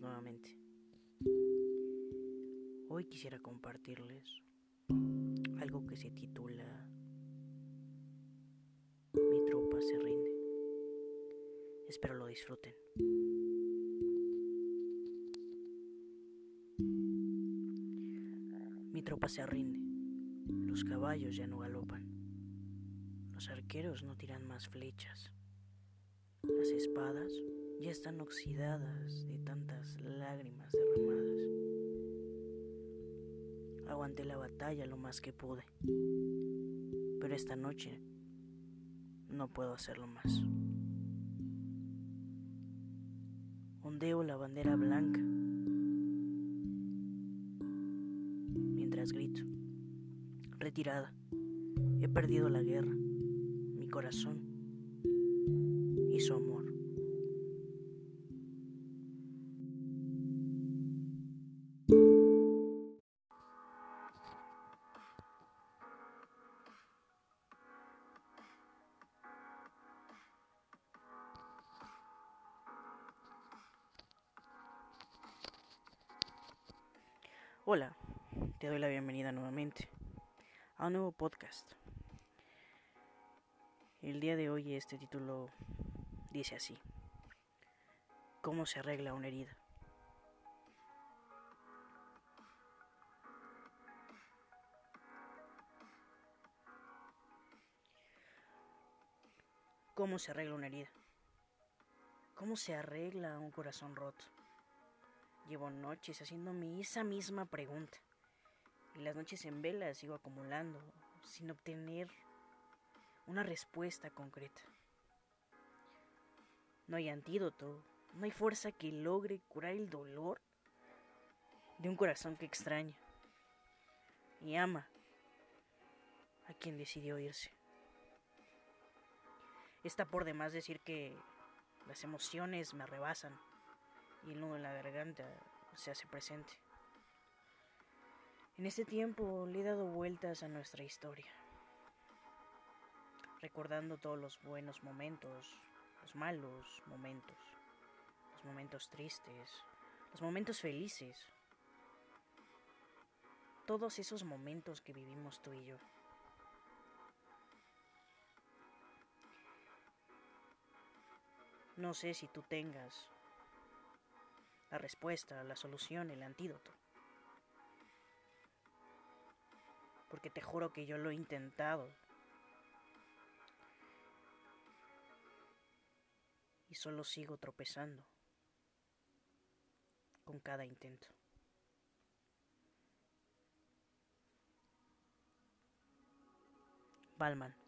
nuevamente. Hoy quisiera compartirles algo que se titula Mi tropa se rinde. Espero lo disfruten. Mi tropa se rinde. Los caballos ya no galopan. Los arqueros no tiran más flechas. Las espadas ya están oxidadas de tantas lágrimas derramadas. Aguanté la batalla lo más que pude, pero esta noche no puedo hacerlo más. Ondeo la bandera blanca mientras grito, retirada, he perdido la guerra, mi corazón Hola, te doy la bienvenida nuevamente a un nuevo podcast. El día de hoy este título dice así. ¿Cómo se arregla una herida? ¿Cómo se arregla una herida? ¿Cómo se arregla un corazón roto? Llevo noches haciéndome esa misma pregunta. Y las noches en vela sigo acumulando sin obtener una respuesta concreta. No hay antídoto, no hay fuerza que logre curar el dolor de un corazón que extraña y ama a quien decidió irse. Está por demás decir que las emociones me rebasan y el nudo en la garganta se hace presente. En este tiempo le he dado vueltas a nuestra historia, recordando todos los buenos momentos, los malos momentos, los momentos tristes, los momentos felices, todos esos momentos que vivimos tú y yo. No sé si tú tengas la respuesta, la solución, el antídoto. Porque te juro que yo lo he intentado. Y solo sigo tropezando con cada intento. Balman.